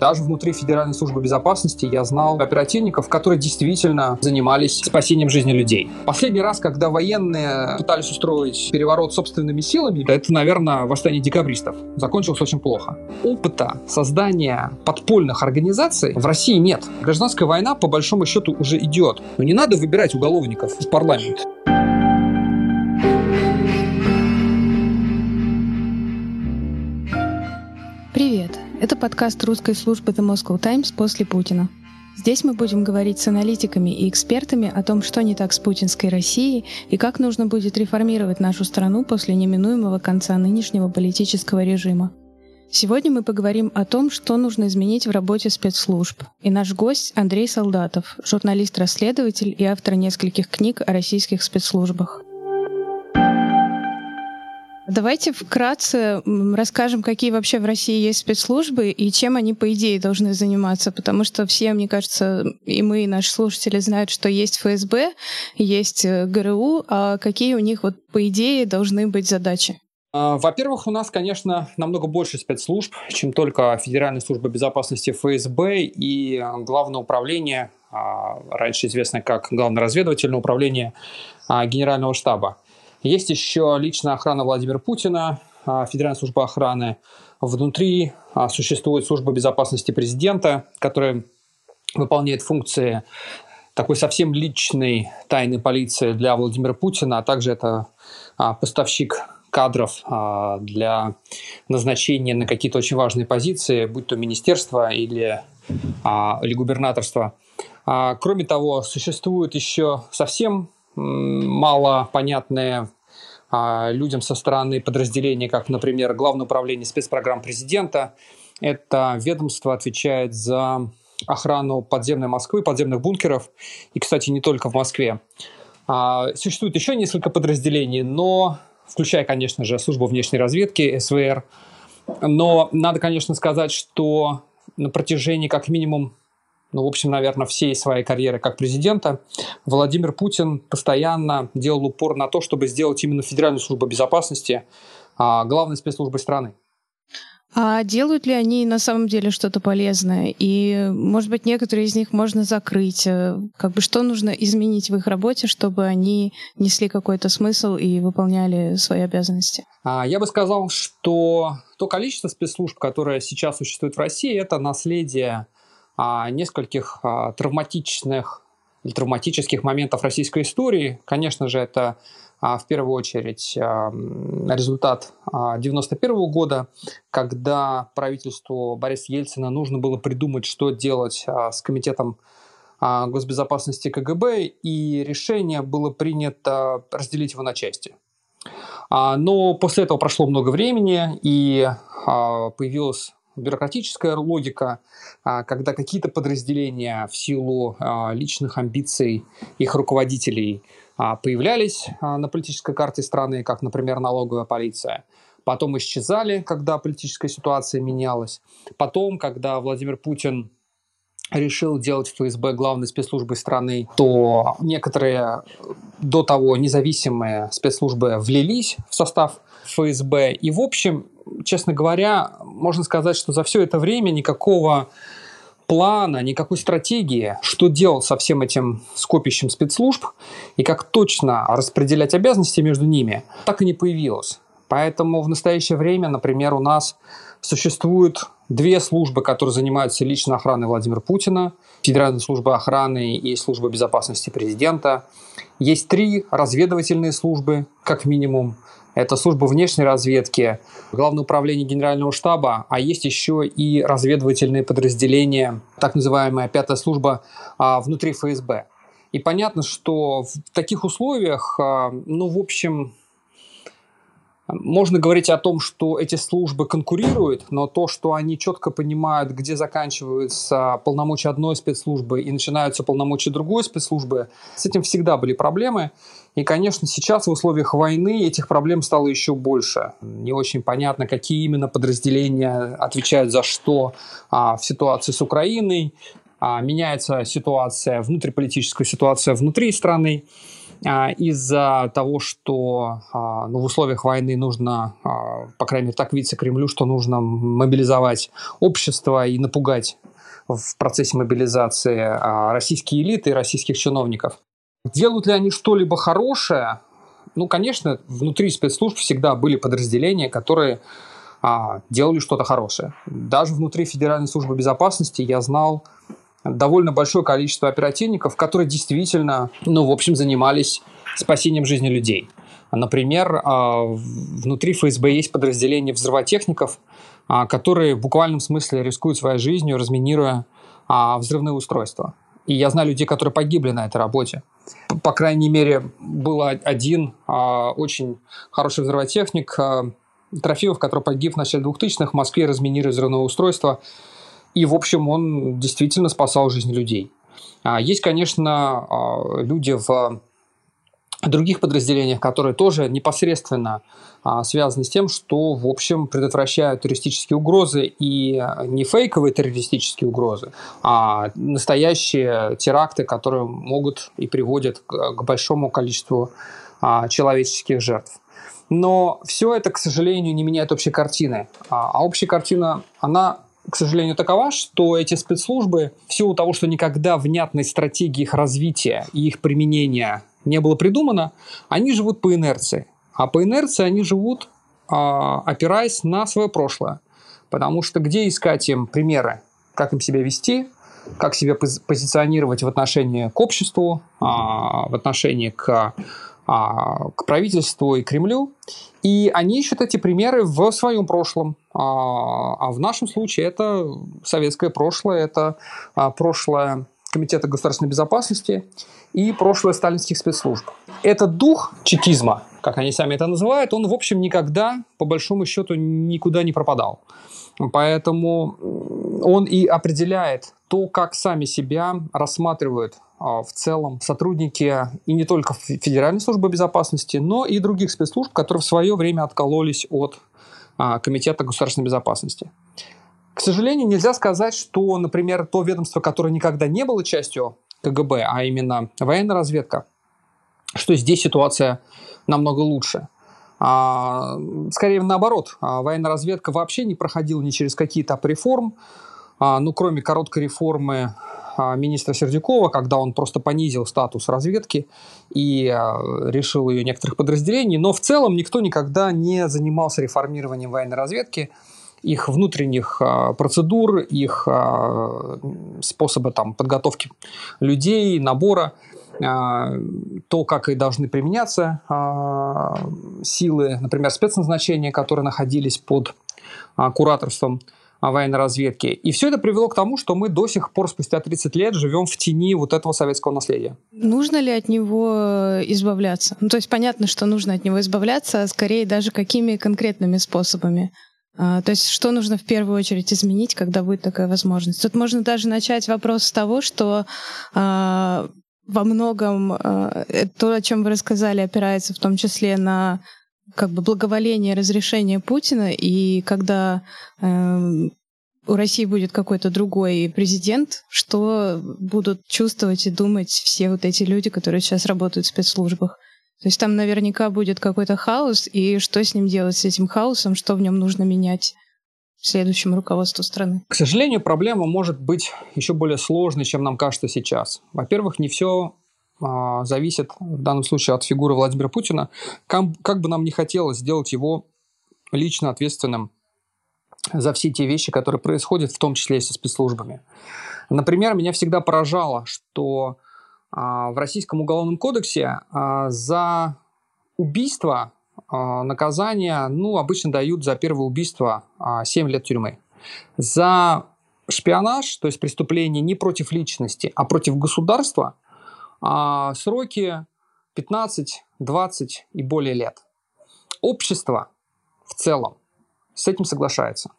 Даже внутри Федеральной службы безопасности я знал оперативников, которые действительно занимались спасением жизни людей. Последний раз, когда военные пытались устроить переворот собственными силами, это, наверное, восстание декабристов. Закончилось очень плохо. Опыта создания подпольных организаций в России нет. Гражданская война, по большому счету, уже идет. Но не надо выбирать уголовников в парламент. Это подкаст русской службы The Moscow Times после Путина. Здесь мы будем говорить с аналитиками и экспертами о том, что не так с путинской Россией и как нужно будет реформировать нашу страну после неминуемого конца нынешнего политического режима. Сегодня мы поговорим о том, что нужно изменить в работе спецслужб. И наш гость Андрей Солдатов, журналист-расследователь и автор нескольких книг о российских спецслужбах. Давайте вкратце расскажем, какие вообще в России есть спецслужбы и чем они, по идее, должны заниматься. Потому что все, мне кажется, и мы, и наши слушатели знают, что есть ФСБ, есть э, ГРУ, а какие у них, вот, по идее, должны быть задачи? А, во-первых, у нас, конечно, намного больше спецслужб, чем только Федеральная служба безопасности ФСБ и Главное управление, а, раньше известное как Главное разведывательное управление а, Генерального штаба. Есть еще личная охрана Владимира Путина, а, Федеральная служба охраны. Внутри а, существует служба безопасности президента, которая выполняет функции такой совсем личной тайной полиции для Владимира Путина, а также это а, поставщик кадров для назначения на какие-то очень важные позиции, будь то министерство или, или губернаторство. Кроме того, существует еще совсем мало понятные а, людям со стороны подразделения, как, например, Главное управление спецпрограмм президента. Это ведомство отвечает за охрану подземной Москвы, подземных бункеров. И, кстати, не только в Москве. А, существует еще несколько подразделений, но, включая, конечно же, службу внешней разведки, СВР. Но надо, конечно, сказать, что на протяжении как минимум ну, в общем, наверное, всей своей карьеры как президента, Владимир Путин постоянно делал упор на то, чтобы сделать именно Федеральную службу безопасности а, главной спецслужбой страны. А делают ли они на самом деле что-то полезное? И, может быть, некоторые из них можно закрыть? Э, как бы что нужно изменить в их работе, чтобы они несли какой-то смысл и выполняли свои обязанности? А, я бы сказал, что то количество спецслужб, которое сейчас существует в России, это наследие нескольких а, травматичных или травматических моментов российской истории. Конечно же, это а, в первую очередь результат 1991 года, когда правительству Бориса Ельцина нужно было придумать, что делать с комитетом госбезопасности КГБ, и решение было принято разделить его на части. Но после этого прошло много времени, и появилась бюрократическая логика, а, когда какие-то подразделения в силу а, личных амбиций их руководителей а, появлялись на политической карте страны, как, например, налоговая полиция, потом исчезали, когда политическая ситуация менялась, потом, когда Владимир Путин решил делать ФСБ главной спецслужбой страны, то некоторые до того независимые спецслужбы влились в состав ФСБ. И, в общем, честно говоря, можно сказать, что за все это время никакого плана, никакой стратегии, что делать со всем этим скопищем спецслужб и как точно распределять обязанности между ними, так и не появилось. Поэтому в настоящее время, например, у нас существует две службы, которые занимаются личной охраной Владимира Путина, Федеральная служба охраны и служба безопасности президента. Есть три разведывательные службы, как минимум, это служба внешней разведки, Главное управление Генерального штаба, а есть еще и разведывательные подразделения, так называемая пятая служба а, внутри ФСБ. И понятно, что в таких условиях, а, ну, в общем, можно говорить о том, что эти службы конкурируют, но то, что они четко понимают, где заканчиваются полномочия одной спецслужбы и начинаются полномочия другой спецслужбы, с этим всегда были проблемы. И, конечно, сейчас в условиях войны этих проблем стало еще больше. Не очень понятно, какие именно подразделения отвечают за что а, в ситуации с Украиной. А, меняется ситуация, внутриполитическая ситуация внутри страны. А, из-за того, что а, ну, в условиях войны нужно, а, по крайней мере, так видится Кремлю, что нужно мобилизовать общество и напугать в процессе мобилизации российские элиты и российских чиновников. Делают ли они что-либо хорошее? Ну, конечно, внутри спецслужб всегда были подразделения, которые а, делали что-то хорошее. Даже внутри Федеральной службы безопасности я знал довольно большое количество оперативников, которые действительно, ну, в общем, занимались спасением жизни людей. Например, а, внутри ФСБ есть подразделение взрывотехников, а, которые в буквальном смысле рискуют своей жизнью, разминируя а, взрывные устройства. И я знаю людей, которые погибли на этой работе. По крайней мере, был один очень хороший взрывотехник, Трофимов, который погиб в начале 2000-х в Москве, разминируя взрывное устройство. И, в общем, он действительно спасал жизнь людей. А есть, конечно, а, люди в других подразделениях, которые тоже непосредственно а, связаны с тем, что, в общем, предотвращают террористические угрозы и не фейковые террористические угрозы, а настоящие теракты, которые могут и приводят к большому количеству человеческих жертв. Но все это, к сожалению, не меняет общей картины. А общая картина, она к сожалению, такова, что эти спецслужбы, в силу того, что никогда внятной стратегии их развития и их применения не было придумано, они живут по инерции. А по инерции они живут, а, опираясь на свое прошлое. Потому что где искать им примеры, как им себя вести, как себя позиционировать в отношении к обществу, а, в отношении к а, к правительству и Кремлю, и они ищут эти примеры в своем прошлом. А, а в нашем случае это советское прошлое, это а, прошлое Комитета государственной безопасности и прошлое сталинских спецслужб. Этот дух чекизма, как они сами это называют, он, в общем, никогда, по большому счету, никуда не пропадал. Поэтому он и определяет то, как сами себя рассматривают а, в целом сотрудники и не только Федеральной службы безопасности, но и других спецслужб, которые в свое время откололись от Комитета государственной безопасности. К сожалению, нельзя сказать, что, например, то ведомство, которое никогда не было частью КГБ, а именно военная разведка, что здесь ситуация намного лучше. А, скорее наоборот, военная разведка вообще не проходила ни через какие этапы реформ, ну, кроме короткой реформы а, министра Сердюкова, когда он просто понизил статус разведки и а, решил ее некоторых подразделений. Но в целом никто никогда не занимался реформированием военной разведки их внутренних а, процедур, их способа там, подготовки людей, набора, то, как и должны применяться силы, например, спецназначения, которые находились под кураторством военной разведки. И все это привело к тому, что мы до сих пор, спустя 30 лет, живем в тени вот этого советского наследия. Нужно ли от него избавляться? Ну, то есть понятно, что нужно от него избавляться, а скорее даже какими конкретными способами? А, то есть что нужно в первую очередь изменить, когда будет такая возможность? Тут можно даже начать вопрос с того, что а, во многом а, то, о чем вы рассказали, опирается в том числе на как бы благоволение разрешения Путина, и когда э, у России будет какой-то другой президент, что будут чувствовать и думать все вот эти люди, которые сейчас работают в спецслужбах. То есть там наверняка будет какой-то хаос, и что с ним делать, с этим хаосом, что в нем нужно менять следующему руководству страны? К сожалению, проблема может быть еще более сложной, чем нам кажется сейчас. Во-первых, не все а, зависит в данном случае от фигуры Владимира Путина. Как, как бы нам не хотелось сделать его лично ответственным за все те вещи, которые происходят, в том числе и со спецслужбами. Например, меня всегда поражало, что а, в Российском уголовном кодексе а, за убийство наказание ну, обычно дают за первое убийство а, 7 лет тюрьмы. За шпионаж, то есть преступление не против личности, а против государства – а сроки 15, 20 и более лет. Общество в целом с этим соглашается.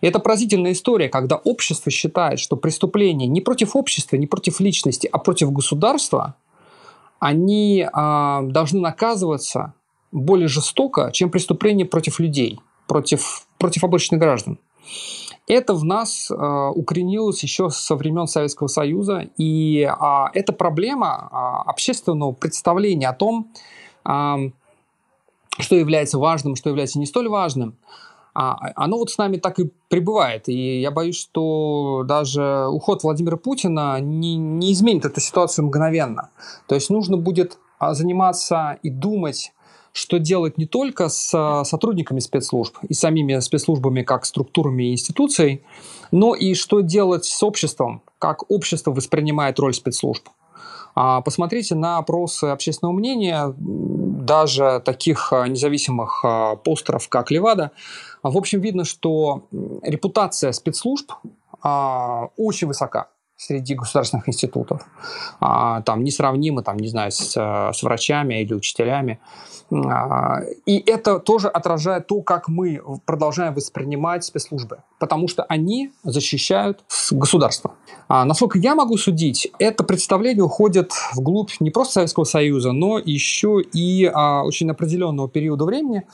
И это поразительная история, когда общество считает, что преступления не против общества, не против личности, а против государства, они э, должны наказываться более жестоко, чем преступления против людей, против, против обычных граждан. Это в нас э, укоренилось еще со времен Советского Союза, и э, это проблема э, общественного представления о том, э, что является важным, что является не столь важным. А, оно вот с нами так и пребывает. И я боюсь, что даже уход Владимира Путина не, не изменит эту ситуацию мгновенно. То есть нужно будет заниматься и думать что делать не только с сотрудниками спецслужб и самими спецслужбами как структурами и институцией, но и что делать с обществом, как общество воспринимает роль спецслужб. А посмотрите на опросы общественного мнения, даже таких а, независимых а, постеров, как Левада. В общем, видно, что репутация спецслужб очень высока среди государственных институтов. Там несравнимо, там, не знаю, с, с врачами или учителями. А, и это тоже отражает то, как мы продолжаем воспринимать спецслужбы, потому что они защищают государство. А насколько я могу судить, это представление уходит вглубь не просто Советского Союза, но еще и а, очень определенного периода времени.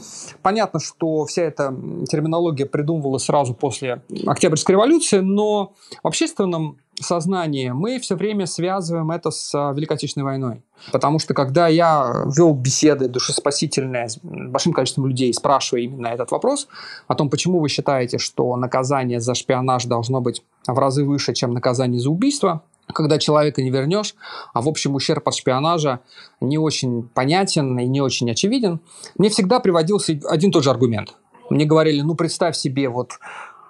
Понятно, что вся эта терминология придумывалась сразу после Октябрьской революции, но в общественном сознании мы все время связываем это с Великой Отечественной войной. Потому что когда я вел беседы душеспасительные с большим количеством людей, спрашивая именно этот вопрос, о том, почему вы считаете, что наказание за шпионаж должно быть в разы выше, чем наказание за убийство, когда человека не вернешь, а в общем ущерб от шпионажа не очень понятен и не очень очевиден, мне всегда приводился один тот же аргумент. Мне говорили, ну представь себе, вот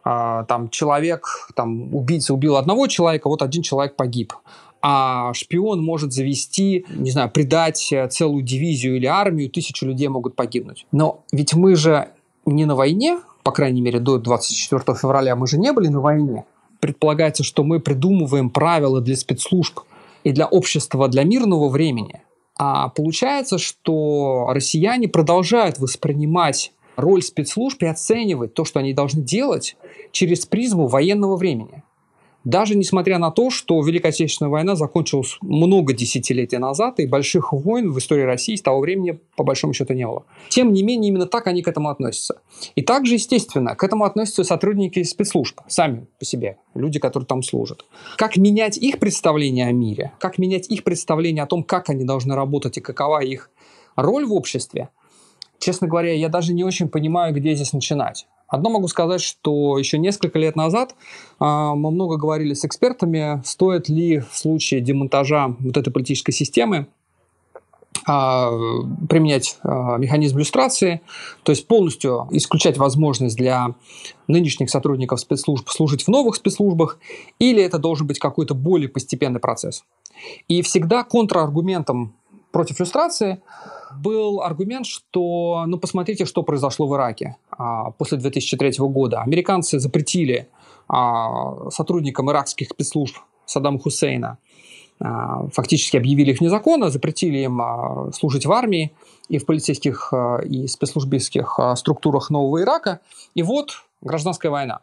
а, там человек, там убийца убил одного человека, вот один человек погиб а шпион может завести, не знаю, предать э, целую дивизию или армию, тысячу людей могут погибнуть. Но ведь мы же не на войне, по крайней мере, до 24 февраля мы же не были на войне. Предполагается, что мы придумываем правила для спецслужб и для общества для мирного времени. А получается, что россияне продолжают воспринимать роль спецслужб и оценивать то, что они должны делать через призму военного времени. Даже несмотря на то, что Великая Отечественная война закончилась много десятилетий назад, и больших войн в истории России с того времени по большому счету не было. Тем не менее, именно так они к этому относятся. И также, естественно, к этому относятся сотрудники спецслужб, сами по себе, люди, которые там служат. Как менять их представление о мире, как менять их представление о том, как они должны работать и какова их роль в обществе, честно говоря, я даже не очень понимаю, где здесь начинать. Одно могу сказать, что еще несколько лет назад а, мы много говорили с экспертами, стоит ли в случае демонтажа вот этой политической системы а, применять а, механизм иллюстрации, то есть полностью исключать возможность для нынешних сотрудников спецслужб служить в новых спецслужбах, или это должен быть какой-то более постепенный процесс. И всегда контраргументом против иллюстрации был аргумент, что, ну, посмотрите, что произошло в Ираке а, после 2003 года. Американцы запретили а, сотрудникам иракских спецслужб Саддама Хусейна а, фактически объявили их незаконно, запретили им а, служить в армии и в полицейских а, и спецслужбистских а, структурах Нового Ирака. И вот гражданская война.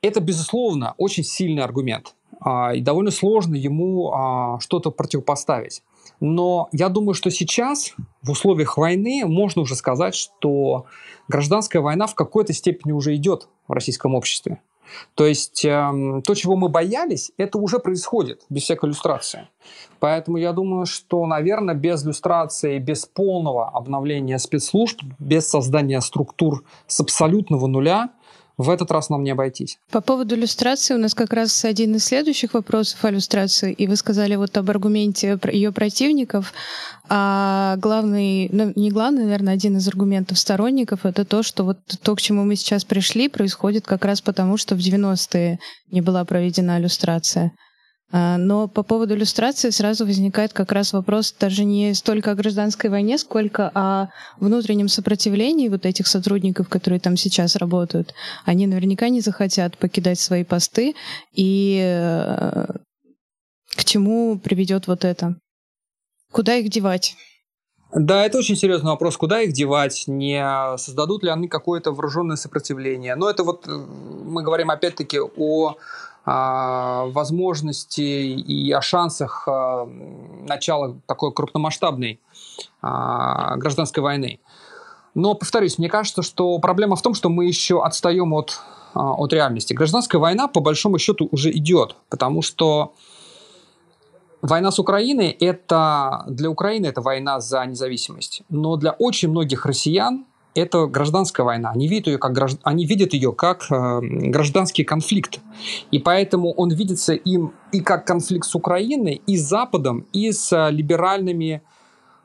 Это, безусловно, очень сильный аргумент. А, и довольно сложно ему а, что-то противопоставить. Но я думаю, что сейчас, в условиях войны, можно уже сказать, что гражданская война в какой-то степени уже идет в российском обществе. То есть э, то, чего мы боялись, это уже происходит без всякой иллюстрации. Поэтому я думаю, что, наверное, без иллюстрации, без полного обновления спецслужб, без создания структур с абсолютного нуля, в этот раз нам не обойтись. По поводу иллюстрации у нас как раз один из следующих вопросов о иллюстрации, и вы сказали вот об аргументе ее противников, а главный, ну не главный, наверное, один из аргументов сторонников это то, что вот то, к чему мы сейчас пришли, происходит как раз потому, что в 90-е не была проведена иллюстрация. А, но по поводу иллюстрации сразу возникает как раз вопрос даже не столько о гражданской войне, сколько о внутреннем сопротивлении вот этих сотрудников, которые там сейчас работают. Они наверняка не захотят покидать свои посты. И э, к чему приведет вот это? Куда их девать? Да, это очень серьезный вопрос, куда их девать, не создадут ли они какое-то вооруженное сопротивление. Но это вот э, мы говорим опять-таки о возможности и о шансах а, начала такой крупномасштабной а, гражданской войны. Но, повторюсь, мне кажется, что проблема в том, что мы еще отстаем от а, от реальности. Гражданская война, по большому счету, уже идет, потому что война с Украиной – это для Украины это война за независимость, но для очень многих россиян это гражданская война. Они видят ее как, гражд... они видят ее как э, гражданский конфликт. И поэтому он видится им и как конфликт с Украиной, и с Западом, и с э, либеральными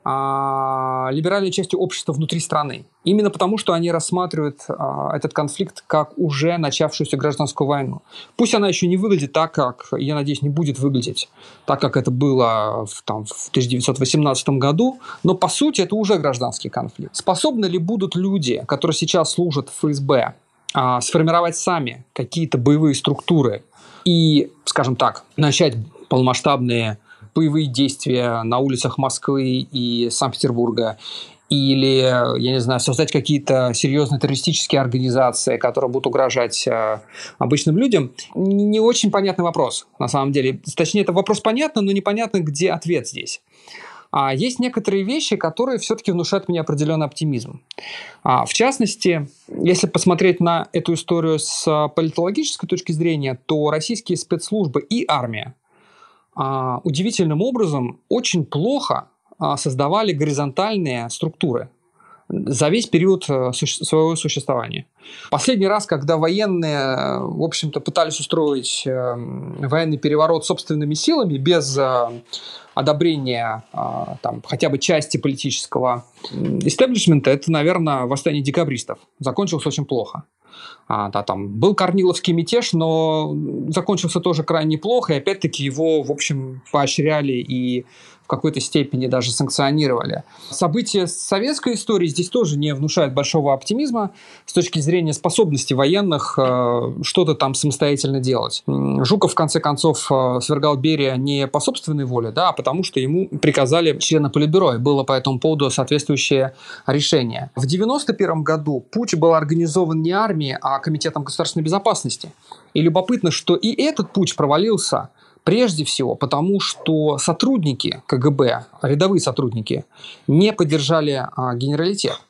либеральной частью общества внутри страны. Именно потому, что они рассматривают а, этот конфликт как уже начавшуюся гражданскую войну. Пусть она еще не выглядит так, как, я надеюсь, не будет выглядеть так, как это было в, там, в 1918 году, но по сути это уже гражданский конфликт. Способны ли будут люди, которые сейчас служат в ФСБ, а, сформировать сами какие-то боевые структуры и, скажем так, начать полномасштабные боевые действия на улицах Москвы и Санкт-Петербурга, или, я не знаю, создать какие-то серьезные террористические организации, которые будут угрожать э, обычным людям, не очень понятный вопрос, на самом деле. Точнее, это вопрос понятно, но непонятно, где ответ здесь. А есть некоторые вещи, которые все-таки внушают мне определенный оптимизм. А, в частности, если посмотреть на эту историю с политологической точки зрения, то российские спецслужбы и армия а, удивительным образом очень плохо а, создавали горизонтальные структуры за весь период э, своего существования. Последний раз, когда военные, в общем-то, пытались устроить э, военный переворот собственными силами, без э, одобрения там, хотя бы части политического истеблишмента, это, наверное, восстание декабристов. Закончилось очень плохо. А, да, там был Корниловский мятеж, но закончился тоже крайне плохо, и опять-таки его, в общем, поощряли и какой-то степени даже санкционировали. События советской истории здесь тоже не внушают большого оптимизма с точки зрения способности военных э, что-то там самостоятельно делать. Жуков, в конце концов, э, свергал Берия не по собственной воле, да, а потому что ему приказали члены Политбюро, и было по этому поводу соответствующее решение. В 1991 году путь был организован не армией, а Комитетом государственной безопасности. И любопытно, что и этот путь провалился – Прежде всего потому, что сотрудники КГБ, рядовые сотрудники, не поддержали а, генералитет.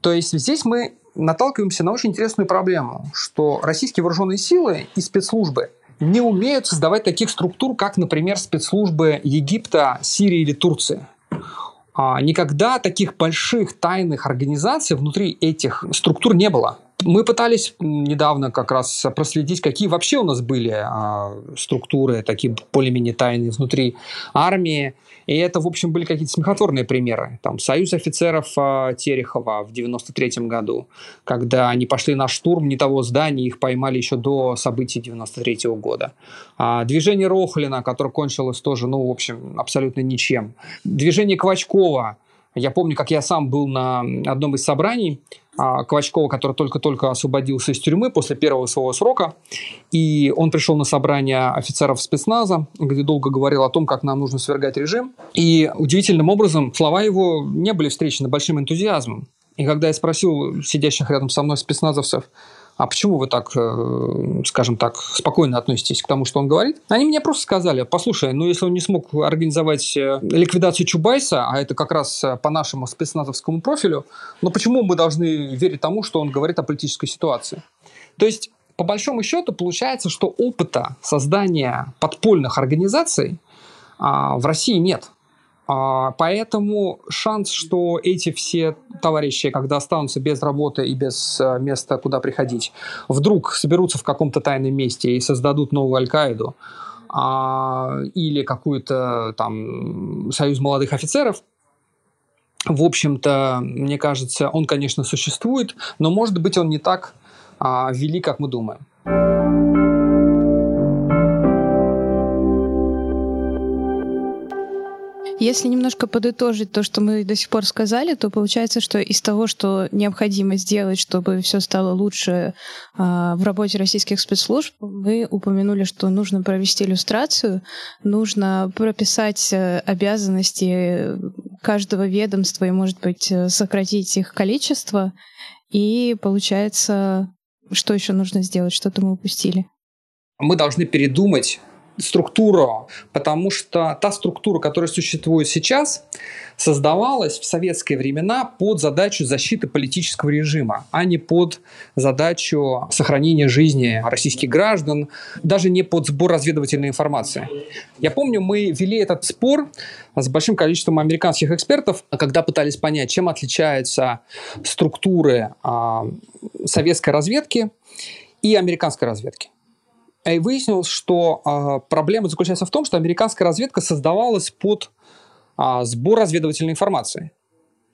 То есть здесь мы наталкиваемся на очень интересную проблему, что российские вооруженные силы и спецслужбы не умеют создавать таких структур, как, например, спецслужбы Египта, Сирии или Турции. А, никогда таких больших тайных организаций внутри этих структур не было. Мы пытались недавно как раз проследить, какие вообще у нас были а, структуры, такие более-менее тайные внутри армии. И это, в общем, были какие-то смехотворные примеры. Там Союз офицеров а, Терехова в 93 году, когда они пошли на штурм не того здания, их поймали еще до событий 93 -го года. А, движение Рохлина, которое кончилось тоже, ну, в общем, абсолютно ничем. Движение Квачкова, я помню, как я сам был на одном из собраний а, Квачкова, который только-только освободился из тюрьмы после первого своего срока. И он пришел на собрание офицеров спецназа, где долго говорил о том, как нам нужно свергать режим. И удивительным образом слова его не были встречены большим энтузиазмом. И когда я спросил сидящих рядом со мной спецназовцев, а почему вы так, э, скажем так, спокойно относитесь к тому, что он говорит? Они мне просто сказали, послушай, ну если он не смог организовать э, ликвидацию Чубайса, а это как раз э, по нашему спецназовскому профилю, но почему мы должны верить тому, что он говорит о политической ситуации? То есть по большому счету получается, что опыта создания подпольных организаций а, в России нет. А, поэтому шанс, что эти все товарищи, когда останутся без работы и без э, места, куда приходить, вдруг соберутся в каком-то тайном месте и создадут новую Аль-Каиду а, или какую-то там союз молодых офицеров, в общем-то, мне кажется, он, конечно, существует, но, может быть, он не так а, велик, как мы думаем. Если немножко подытожить то, что мы до сих пор сказали, то получается, что из того, что необходимо сделать, чтобы все стало лучше э, в работе российских спецслужб, мы упомянули, что нужно провести иллюстрацию, нужно прописать э, обязанности каждого ведомства и, может быть, э, сократить их количество. И получается, что еще нужно сделать, что-то мы упустили. Мы должны передумать структуру, потому что та структура, которая существует сейчас, создавалась в советские времена под задачу защиты политического режима, а не под задачу сохранения жизни российских граждан, даже не под сбор разведывательной информации. Я помню, мы вели этот спор с большим количеством американских экспертов, когда пытались понять, чем отличаются структуры а, советской разведки и американской разведки. И выяснилось, что а, проблема заключается в том, что американская разведка создавалась под а, сбор разведывательной информации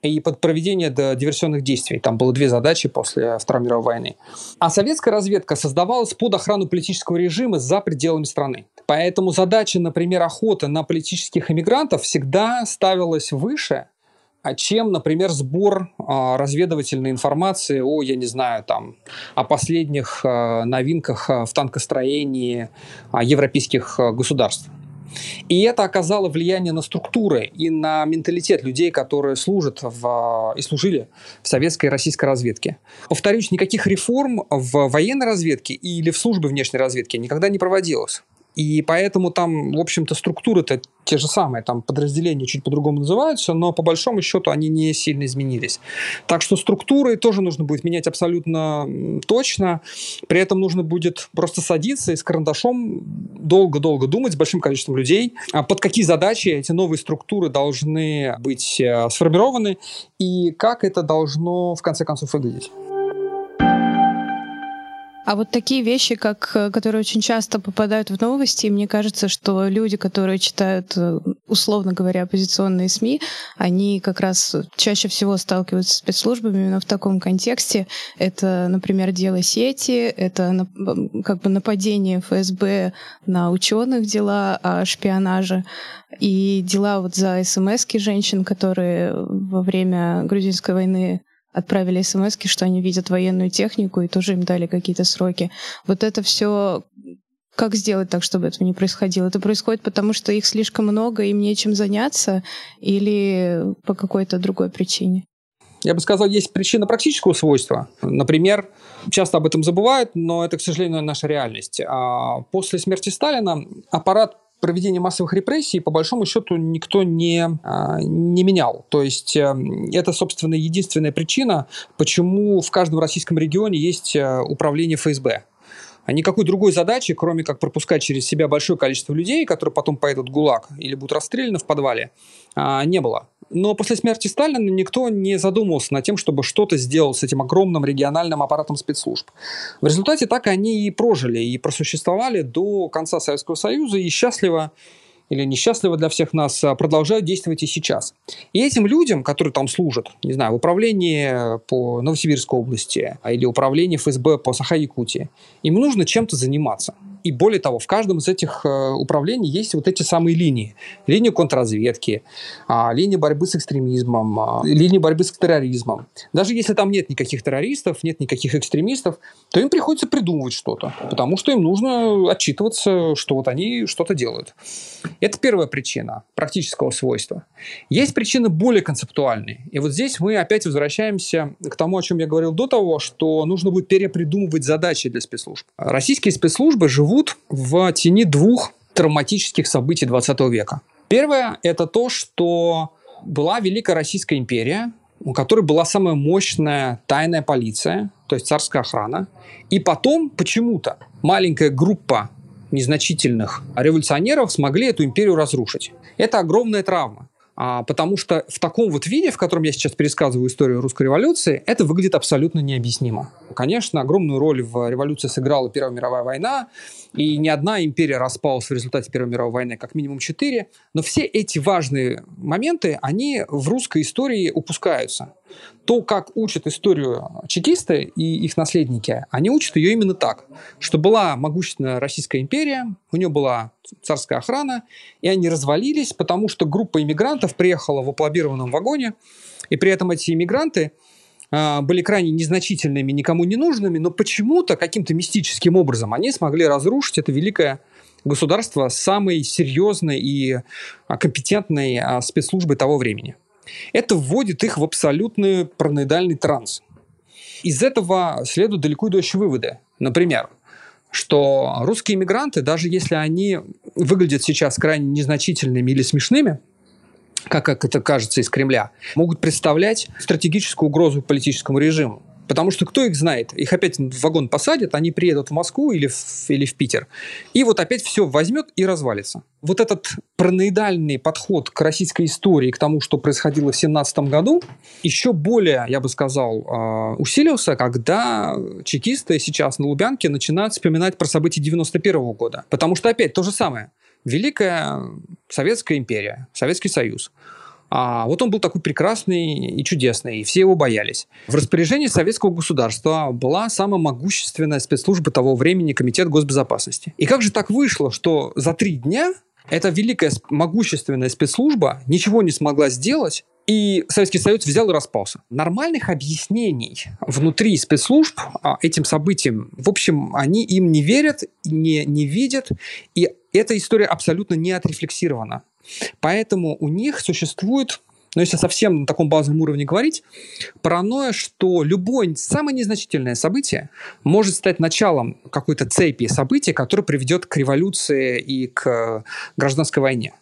и под проведение диверсионных действий. Там было две задачи после Второй мировой войны. А советская разведка создавалась под охрану политического режима за пределами страны. Поэтому задача, например, охоты на политических иммигрантов всегда ставилась выше, а чем, например, сбор а, разведывательной информации о, я не знаю, там, о последних а, новинках а, в танкостроении а, европейских а, государств. И это оказало влияние на структуры и на менталитет людей, которые служат в, и служили в советской и российской разведке. Повторюсь, никаких реформ в военной разведке или в службе внешней разведки никогда не проводилось. И поэтому там, в общем-то, структуры-то те же самые, там подразделения чуть по-другому называются, но по большому счету они не сильно изменились. Так что структуры тоже нужно будет менять абсолютно точно. При этом нужно будет просто садиться и с карандашом долго-долго думать с большим количеством людей, а под какие задачи эти новые структуры должны быть э, сформированы и как это должно в конце концов выглядеть. А вот такие вещи, как, э, которые очень часто попадают в новости, мне кажется, что люди, которые читают, э, условно говоря, оппозиционные СМИ, они как раз чаще всего сталкиваются с спецслужбами именно в таком контексте. Это, например, дело сети, это как бы нападение ФСБ на ученых дела о шпионаже и дела вот за смс женщин, которые во время грузинской войны отправили смс что они видят военную технику, и тоже им дали какие-то сроки. Вот это все как сделать так, чтобы этого не происходило? Это происходит потому, что их слишком много, им нечем заняться, или по какой-то другой причине? Я бы сказал, есть причина практического свойства. Например, часто об этом забывают, но это, к сожалению, наша реальность. А после смерти Сталина аппарат проведение массовых репрессий, по большому счету, никто не, а, не менял. То есть э, это, собственно, единственная причина, почему в каждом российском регионе есть э, управление ФСБ. А никакой другой задачи, кроме как пропускать через себя большое количество людей, которые потом поедут в ГУЛАГ или будут расстреляны в подвале, а, не было. Но после смерти Сталина никто не задумывался над тем, чтобы что-то сделать с этим огромным региональным аппаратом спецслужб. В результате так они и прожили, и просуществовали до конца Советского Союза, и счастливо или несчастливо для всех нас, а, продолжают действовать и сейчас. И этим людям, которые там служат, не знаю, в управлении по Новосибирской области а, или управлении ФСБ по Саха-Якутии, им нужно чем-то заниматься. И более того, в каждом из этих э, управлений есть вот эти самые линии. Линия контрразведки, а, линия борьбы с экстремизмом, а, линия борьбы с терроризмом. Даже если там нет никаких террористов, нет никаких экстремистов, то им приходится придумывать что-то, потому что им нужно отчитываться, что вот они что-то делают. Это первая причина практического свойства. Есть причины более концептуальные. И вот здесь мы опять возвращаемся к тому, о чем я говорил до того, что нужно будет перепридумывать задачи для спецслужб. Российские спецслужбы живут живут в тени двух травматических событий 20 века. Первое – это то, что была Великая Российская империя, у которой была самая мощная тайная полиция, то есть царская охрана. И потом почему-то маленькая группа незначительных революционеров смогли эту империю разрушить. Это огромная травма. А, потому что в таком вот виде, в котором я сейчас пересказываю историю русской революции, это выглядит абсолютно необъяснимо. Конечно, огромную роль в революции сыграла Первая мировая война, и ни одна империя распалась в результате Первой мировой войны, как минимум четыре, но все эти важные моменты, они в русской истории упускаются. То, как учат историю чекисты и их наследники, они учат ее именно так, что была могущественная Российская империя, у нее была царская охрана, и они развалились, потому что группа иммигрантов приехала в аплодированном вагоне, и при этом эти иммигранты были крайне незначительными, никому не нужными, но почему-то, каким-то мистическим образом они смогли разрушить это великое государство самой серьезной и а, компетентной а, спецслужбой того времени. Это вводит их в абсолютный параноидальный транс. Из этого следуют далеко идущие выводы. Например, что русские иммигранты, даже если они выглядят сейчас крайне незначительными или смешными, как, как это кажется из Кремля, могут представлять стратегическую угрозу политическому режиму. Потому что кто их знает? Их опять в вагон посадят, они приедут в Москву или в, или в Питер. И вот опять все возьмет и развалится. Вот этот параноидальный подход к российской истории, к тому, что происходило в 17 году, еще более, я бы сказал, а, усилился, когда чекисты сейчас на Лубянке начинают вспоминать про события 91 года. Потому что опять то же самое. Великая Советская империя, Советский Союз – а вот он был такой прекрасный и чудесный, и все его боялись. В распоряжении советского государства была самая могущественная спецслужба того времени Комитет госбезопасности. И как же так вышло, что за три дня эта великая могущественная спецслужба ничего не смогла сделать, и Советский Союз взял и распался. Нормальных объяснений внутри спецслужб а, этим событиям, в общем, они им не верят, не, не видят, и эта история абсолютно не отрефлексирована. Поэтому у них существует но если совсем на таком базовом уровне говорить, паранойя, что любое самое незначительное событие может стать началом какой-то цепи событий, которая приведет к революции и к гражданской войне.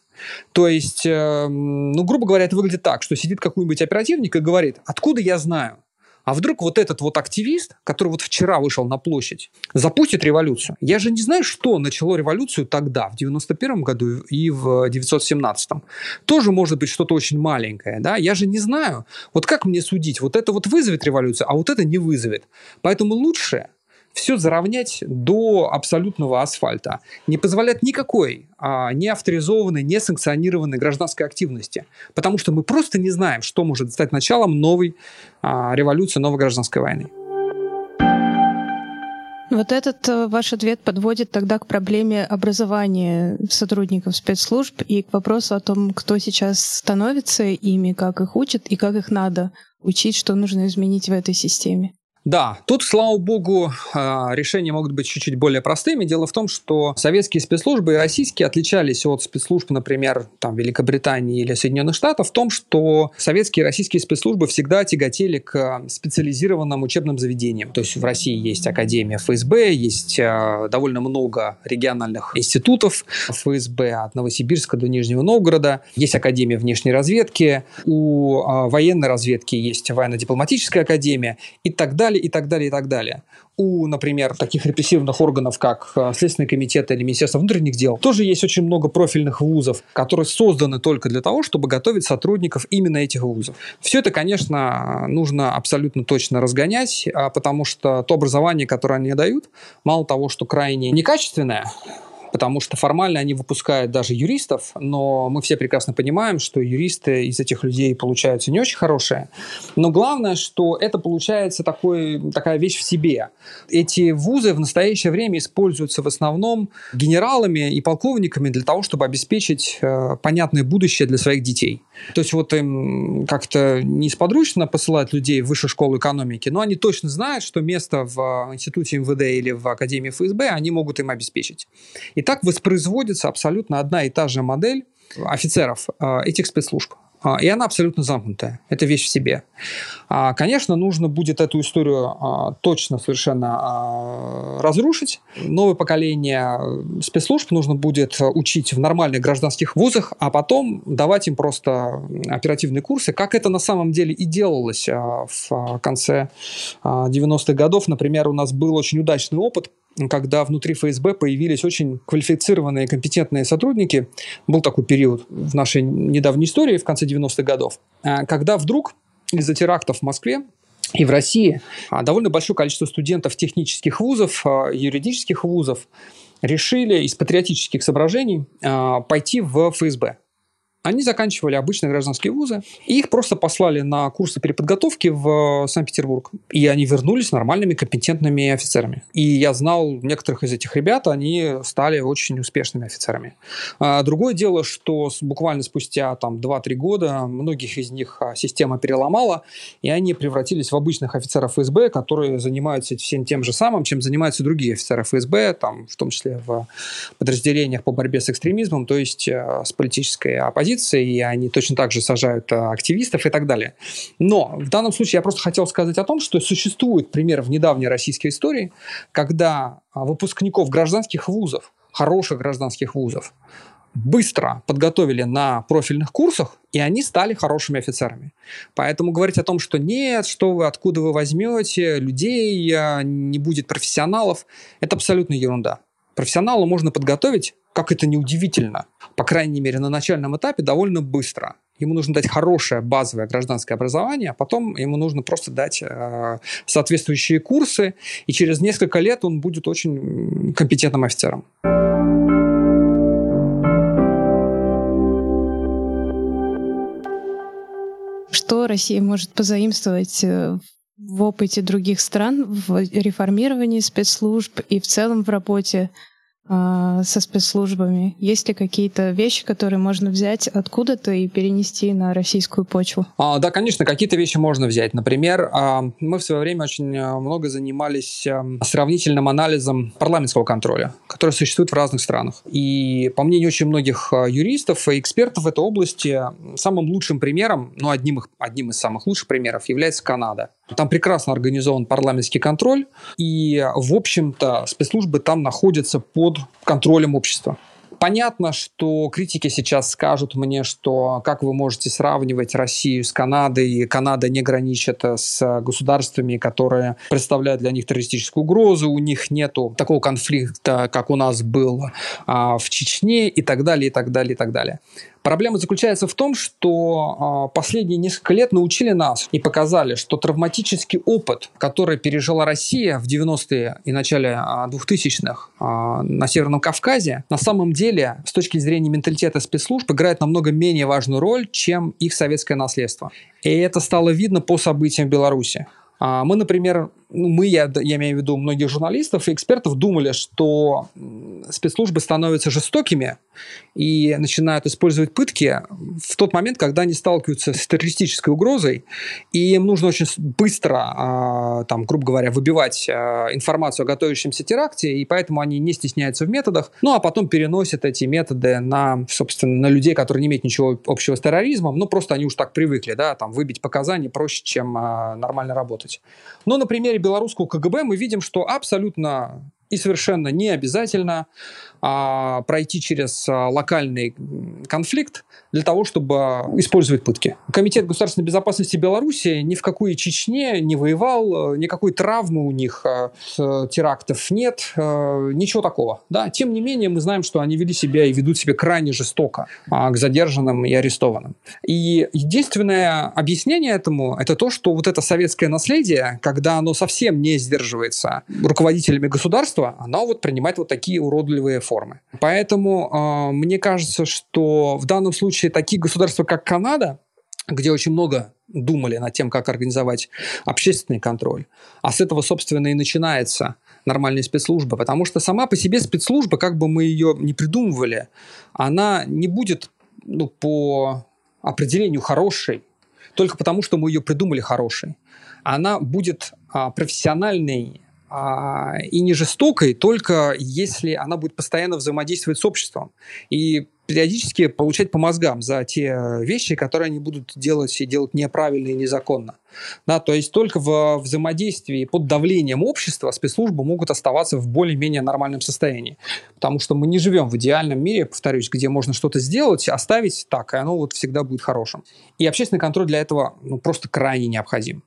То есть, э, ну, грубо говоря, это выглядит так, что сидит какой-нибудь оперативник и говорит, откуда я знаю, а вдруг вот этот вот активист, который вот вчера вышел на площадь, запустит революцию? Я же не знаю, что начало революцию тогда, в 91 году и в 917. Тоже может быть что-то очень маленькое, да? Я же не знаю. Вот как мне судить? Вот это вот вызовет революцию, а вот это не вызовет. Поэтому лучше все заровнять до абсолютного асфальта. Не позволять никакой а, не авторизованной, не санкционированной гражданской активности. Потому что мы просто не знаем, что может стать началом новой а, революции, новой гражданской войны. Вот этот э, ваш ответ подводит тогда к проблеме образования сотрудников спецслужб и к вопросу о том, кто сейчас становится ими, как их учат и как их надо учить, что нужно изменить в этой системе. Да, тут, слава богу, а, решения могут быть чуть-чуть более простыми. Дело в том, что советские спецслужбы и российские отличались от спецслужб, например, там, Великобритании или Соединенных Штатов в том, что советские и российские спецслужбы всегда тяготели к специализированным учебным заведениям. То есть в России есть Академия ФСБ, есть а, довольно много региональных институтов ФСБ от Новосибирска до Нижнего Новгорода, есть Академия внешней разведки, у а, военной разведки есть военно-дипломатическая академия и так далее далее, и так далее, и так далее. У, например, таких репрессивных органов, как э, Следственный комитет или Министерство внутренних дел, тоже есть очень много профильных вузов, которые созданы только для того, чтобы готовить сотрудников именно этих вузов. Все это, конечно, нужно абсолютно точно разгонять, а, потому что то образование, которое они дают, мало того, что крайне некачественное, потому что формально они выпускают даже юристов, но мы все прекрасно понимаем, что юристы из этих людей получаются не очень хорошие. Но главное, что это получается такой, такая вещь в себе. Эти вузы в настоящее время используются в основном генералами и полковниками для того, чтобы обеспечить э, понятное будущее для своих детей. То есть вот им как-то несподручно посылать людей в высшую школу экономики, но они точно знают, что место в институте МВД или в Академии ФСБ они могут им обеспечить. И так воспроизводится абсолютно одна и та же модель офицеров э, этих спецслужб. А, и она абсолютно замкнутая. Это вещь в себе. А, конечно, нужно будет эту историю а, точно совершенно разрушить. Новое поколение спецслужб нужно будет учить в нормальных гражданских вузах, а потом давать им просто оперативные курсы, как это на самом деле и делалось в конце 90-х годов. Например, у нас был очень удачный опыт когда внутри ФСБ появились очень квалифицированные, компетентные сотрудники. Был такой период в нашей недавней истории, в конце 90-х годов, а, когда вдруг из-за терактов в Москве и в России а, довольно большое количество студентов технических вузов, а, юридических вузов решили из патриотических соображений пойти в ФСБ. Они заканчивали обычные гражданские вузы, и их просто послали на курсы переподготовки в Санкт-Петербург. И они вернулись нормальными, компетентными офицерами. И я знал некоторых из этих ребят, они стали очень успешными офицерами. А другое дело, что буквально спустя там 2-3 года многих из них а, система переломала, и они превратились в обычных офицеров ФСБ, которые занимаются всем тем же самым, чем занимаются другие офицеры ФСБ, там, в том числе в подразделениях по борьбе с экстремизмом, то есть а, с политической оппозицией позиции, и они точно так же сажают активистов и так далее. Но в данном случае я просто хотел сказать о том, что существует пример в недавней российской истории, когда выпускников гражданских вузов, хороших гражданских вузов, быстро подготовили на профильных курсах, и они стали хорошими офицерами. Поэтому говорить о том, что нет, что вы, откуда вы возьмете людей, не будет профессионалов, это абсолютно ерунда. Профессионала можно подготовить, как это неудивительно, по крайней мере на начальном этапе, довольно быстро. Ему нужно дать хорошее базовое гражданское образование, а потом ему нужно просто дать э, соответствующие курсы, и через несколько лет он будет очень компетентным офицером. Что Россия может позаимствовать э, в опыте других стран в реформировании спецслужб и в целом в работе а, со спецслужбами? Есть ли какие-то вещи, которые можно взять откуда-то и перенести на российскую почву? А, да, конечно, какие-то вещи можно взять. Например, а, мы в свое время очень а, много занимались сравнительным анализом парламентского контроля, который существует в разных странах. И по мнению очень многих юристов и экспертов в этой области, самым лучшим примером, ну, одним, одним из самых лучших примеров является Канада. Там прекрасно организован парламентский контроль, и, в общем-то, спецслужбы там находятся под контролем общества. Понятно, что критики сейчас скажут мне, что как вы можете сравнивать Россию с Канадой, Канада не граничит с государствами, которые представляют для них террористическую угрозу, у них нету такого конфликта, как у нас был а, в Чечне и так далее, и так далее, и так далее. Проблема заключается в том, что э, последние несколько лет научили нас и показали, что травматический опыт, который пережила Россия в 90-е и начале 2000-х э, э, на Северном Кавказе, на самом деле, с точки зрения менталитета спецслужб, играет намного менее важную роль, чем их советское наследство. И это стало видно по событиям в Беларуси. Мы, например, мы, я, я имею в виду многих журналистов и экспертов, думали, что спецслужбы становятся жестокими и начинают использовать пытки в тот момент, когда они сталкиваются с террористической угрозой, и им нужно очень быстро, а, там, грубо говоря, выбивать а, информацию о готовящемся теракте, и поэтому они не стесняются в методах, ну а потом переносят эти методы на, собственно, на людей, которые не имеют ничего общего с терроризмом, ну просто они уж так привыкли, да, там, выбить показания проще, чем а, нормально работать. Но на примере белорусского КГБ мы видим, что абсолютно и совершенно не обязательно а, пройти через а, локальный конфликт для того, чтобы использовать пытки. Комитет государственной безопасности Беларуси ни в какой Чечне не воевал, никакой травмы у них а, терактов нет, ничего такого. Да? Тем не менее, мы знаем, что они вели себя и ведут себя крайне жестоко а, к задержанным и арестованным. И единственное объяснение этому – это то, что вот это советское наследие, когда оно совсем не сдерживается руководителями государства, оно вот принимает вот такие уродливые формы. Поэтому э, мне кажется, что в данном случае такие государства, как Канада, где очень много думали над тем, как организовать общественный контроль. А с этого, собственно, и начинается нормальная спецслужба, потому что сама по себе спецслужба, как бы мы ее не придумывали, она не будет ну, по определению хорошей, только потому, что мы ее придумали хорошей. Она будет а, профессиональной, а, и не жестокой, только если она будет постоянно взаимодействовать с обществом и периодически получать по мозгам за те вещи, которые они будут делать и делать неправильно и незаконно. Да, то есть только в взаимодействии под давлением общества спецслужбы могут оставаться в более-менее нормальном состоянии. Потому что мы не живем в идеальном мире, повторюсь, где можно что-то сделать, оставить так, и оно вот всегда будет хорошим. И общественный контроль для этого ну, просто крайне необходим.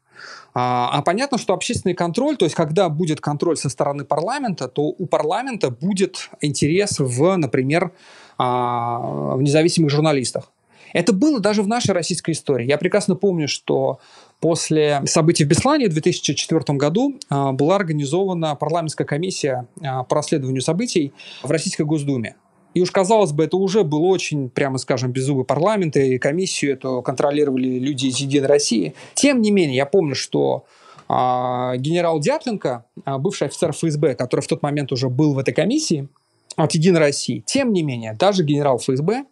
А, а понятно, что общественный контроль, то есть когда будет контроль со стороны парламента, то у парламента будет интерес в, например, а, в независимых журналистах. Это было даже в нашей российской истории. Я прекрасно помню, что после событий в Беслане в 2004 году а, была организована парламентская комиссия по расследованию событий в Российской Госдуме. И уж казалось бы, это уже был очень, прямо скажем, беззубый парламент, и комиссию эту контролировали люди из «Единой России». Тем не менее, я помню, что а, генерал Дятленко, а, бывший офицер ФСБ, который в тот момент уже был в этой комиссии от «Единой России», тем не менее, даже генерал ФСБ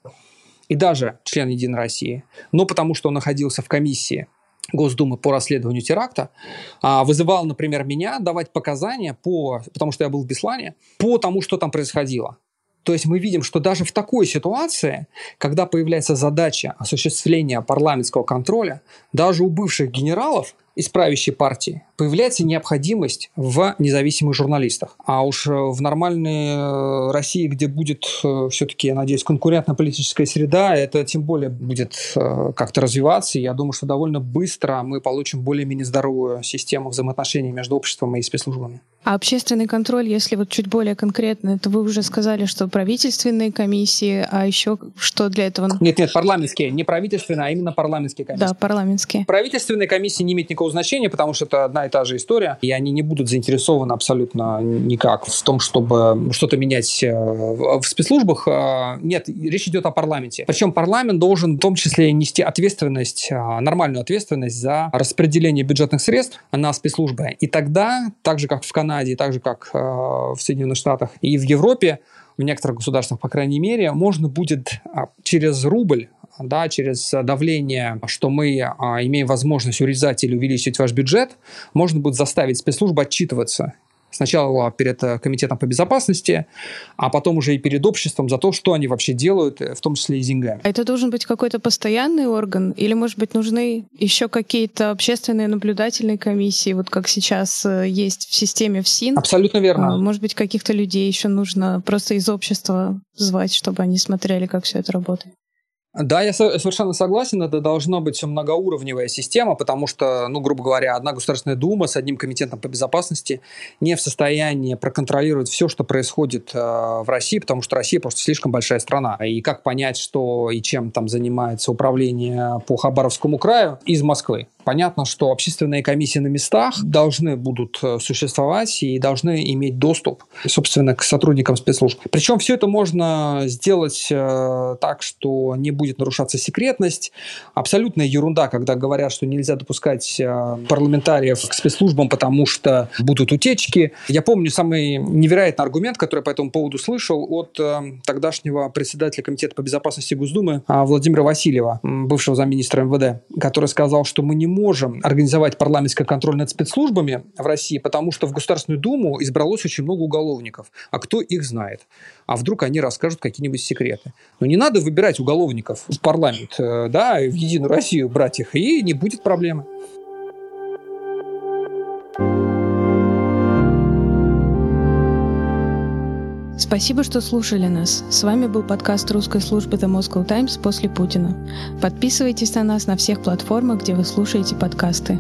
и даже член «Единой России», но потому что он находился в комиссии Госдумы по расследованию теракта, а, вызывал, например, меня давать показания по, потому что я был в Беслане, по тому, что там происходило. То есть мы видим, что даже в такой ситуации, когда появляется задача осуществления парламентского контроля, даже у бывших генералов из правящей партии появляется необходимость в независимых журналистах. А уж э, в нормальной э, России, где будет э, все-таки, я надеюсь, конкурентно-политическая среда, это тем более будет как-то развиваться. И я думаю, что довольно быстро мы получим более-менее здоровую систему взаимоотношений между обществом и спецслужбами. А общественный контроль, если вот чуть более конкретно, это вы уже сказали, что правительственные комиссии, а еще что для этого? Нет, нет, парламентские, не правительственные, а именно парламентские комиссии. Да, парламентские. Правительственные комиссии не имеют никакого значения, потому что это одна и та же история, и они не будут заинтересованы абсолютно никак в том, чтобы что-то менять э, в спецслужбах. Э, нет, речь идет о парламенте. Причем парламент должен в том числе нести ответственность, э, нормальную ответственность за распределение бюджетных средств на спецслужбы. И тогда, так же как в Канаде, так же как в Соединенных Штатах и в Европе, в некоторых государствах, по крайней мере, можно будет через рубль да, через давление, что мы а, имеем возможность урезать или увеличить ваш бюджет, можно будет заставить спецслужбы отчитываться Сначала перед э, Комитетом по безопасности, а потом уже и перед обществом за то, что они вообще делают, э, в том числе и деньгами. А это должен быть какой-то постоянный орган? Или, может быть, нужны еще какие-то общественные наблюдательные комиссии, вот как сейчас э, есть в системе ФСИН? Абсолютно верно. А, может быть, каких-то людей еще нужно просто из общества звать, чтобы они смотрели, как все это работает? Да, я совершенно согласен, это должна быть многоуровневая система, потому что, ну, грубо говоря, одна Государственная Дума с одним комитетом по безопасности не в состоянии проконтролировать все, что происходит э, в России, потому что Россия просто слишком большая страна. И как понять, что и чем там занимается управление по Хабаровскому краю из Москвы? Понятно, что общественные комиссии на местах должны будут э, существовать и должны иметь доступ, собственно, к сотрудникам спецслужб. Причем все это можно сделать э, так, что не будет нарушаться секретность. Абсолютная ерунда, когда говорят, что нельзя допускать э, парламентариев к спецслужбам, потому что будут утечки. Я помню самый невероятный аргумент, который я по этому поводу слышал от тогдашнего председателя Комитета по безопасности Госдумы э, Владимира Васильева, бывшего замминистра МВД, который сказал, что мы не можем организовать парламентский контроль над спецслужбами в России, потому что в Государственную Думу избралось очень много уголовников. А кто их знает? А вдруг они расскажут какие-нибудь секреты? Но не надо выбирать уголовников в парламент, э, да, в Единую Россию брать их, и не будет проблемы. Спасибо, что слушали нас. С вами был подкаст русской службы The Moscow Times после Путина. Подписывайтесь на нас на всех платформах, где вы слушаете подкасты.